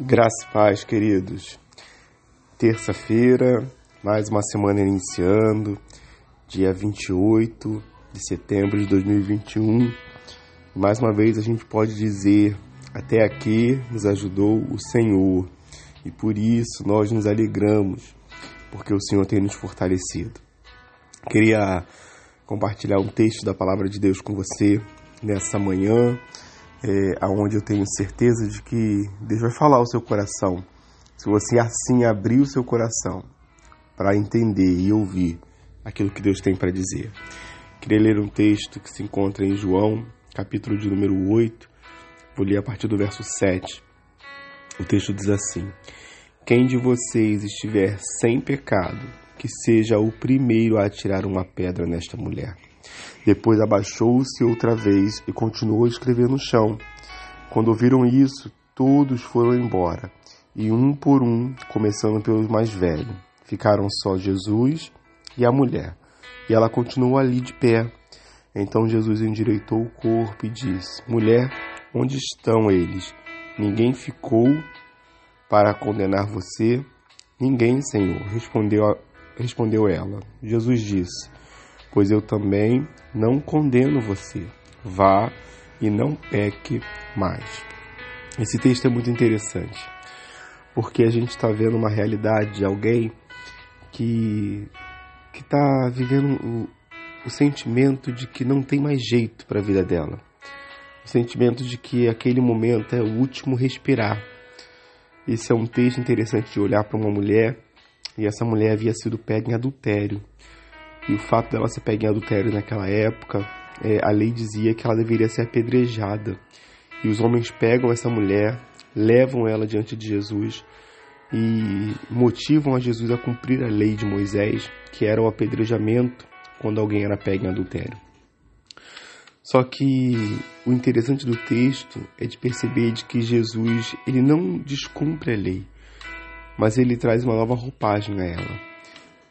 Graça e paz, queridos. Terça-feira, mais uma semana iniciando, dia 28 de setembro de 2021. Mais uma vez a gente pode dizer: até aqui nos ajudou o Senhor e por isso nós nos alegramos, porque o Senhor tem nos fortalecido. Queria compartilhar um texto da palavra de Deus com você nessa manhã é, aonde eu tenho certeza de que Deus vai falar ao seu coração. Se você assim abrir o seu coração para entender e ouvir aquilo que Deus tem para dizer. Queria ler um texto que se encontra em João, capítulo de número 8. Vou ler a partir do verso 7. O texto diz assim: Quem de vocês estiver sem pecado, que seja o primeiro a atirar uma pedra nesta mulher. Depois abaixou-se outra vez e continuou a escrever no chão. Quando ouviram isso, todos foram embora, e um por um, começando pelos mais velhos. Ficaram só Jesus e a mulher, e ela continuou ali de pé. Então Jesus endireitou o corpo e disse: Mulher, onde estão eles? Ninguém ficou para condenar você? Ninguém, Senhor, respondeu, respondeu ela. Jesus disse: pois eu também não condeno você. Vá e não peque mais. Esse texto é muito interessante, porque a gente está vendo uma realidade de alguém que que está vivendo o, o sentimento de que não tem mais jeito para a vida dela, o sentimento de que aquele momento é o último respirar. Esse é um texto interessante de olhar para uma mulher e essa mulher havia sido pega em adultério. E o fato dela ser pega em adultério naquela época, é, a lei dizia que ela deveria ser apedrejada. E os homens pegam essa mulher, levam ela diante de Jesus e motivam a Jesus a cumprir a lei de Moisés, que era o apedrejamento quando alguém era pego em adultério. Só que o interessante do texto é de perceber de que Jesus ele não descumpre a lei, mas ele traz uma nova roupagem a ela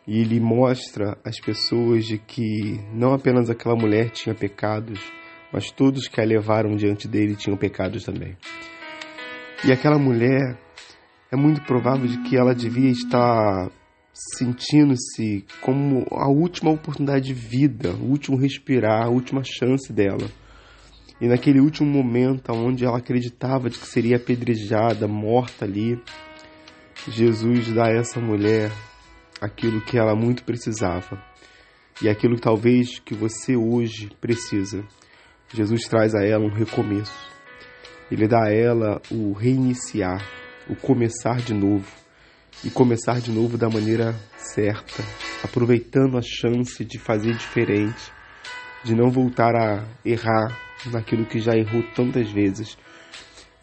e ele mostra às pessoas de que não apenas aquela mulher tinha pecados, mas todos que a levaram diante dele tinham pecados também. E aquela mulher é muito provável de que ela devia estar sentindo-se como a última oportunidade de vida, o último respirar, a última chance dela. E naquele último momento onde ela acreditava de que seria apedrejada, morta ali, Jesus dá a essa mulher aquilo que ela muito precisava e aquilo que talvez que você hoje precisa. Jesus traz a ela um recomeço. Ele dá a ela o reiniciar, o começar de novo e começar de novo da maneira certa, aproveitando a chance de fazer diferente, de não voltar a errar naquilo que já errou tantas vezes.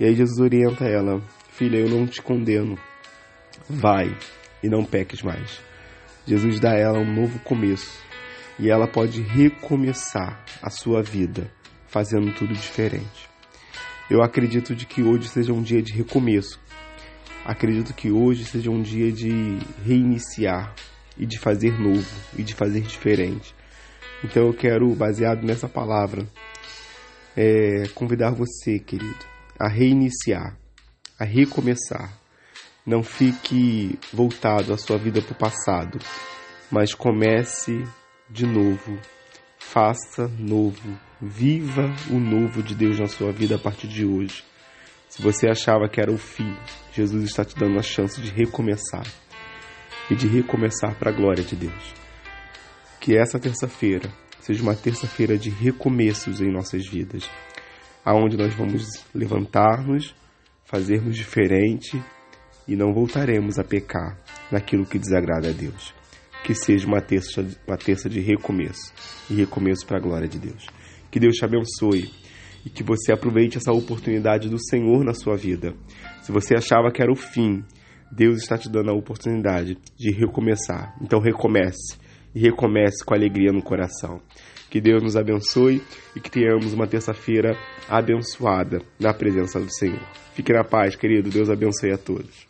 E aí Jesus orienta ela: Filha, eu não te condeno. Vai e não peques mais. Jesus dá a ela um novo começo e ela pode recomeçar a sua vida fazendo tudo diferente. Eu acredito de que hoje seja um dia de recomeço. Acredito que hoje seja um dia de reiniciar e de fazer novo e de fazer diferente. Então eu quero, baseado nessa palavra, é, convidar você, querido, a reiniciar, a recomeçar não fique voltado a sua vida para o passado, mas comece de novo. Faça novo. Viva o novo de Deus na sua vida a partir de hoje. Se você achava que era o fim, Jesus está te dando a chance de recomeçar e de recomeçar para a glória de Deus. Que essa terça-feira seja uma terça-feira de recomeços em nossas vidas, aonde nós vamos levantar-nos, fazermos diferente e não voltaremos a pecar naquilo que desagrada a Deus. Que seja uma terça, uma terça de recomeço e recomeço para a glória de Deus. Que Deus te abençoe e que você aproveite essa oportunidade do Senhor na sua vida. Se você achava que era o fim, Deus está te dando a oportunidade de recomeçar. Então recomece e recomece com alegria no coração. Que Deus nos abençoe e que tenhamos uma terça-feira abençoada na presença do Senhor. Fique na paz, querido. Deus abençoe a todos.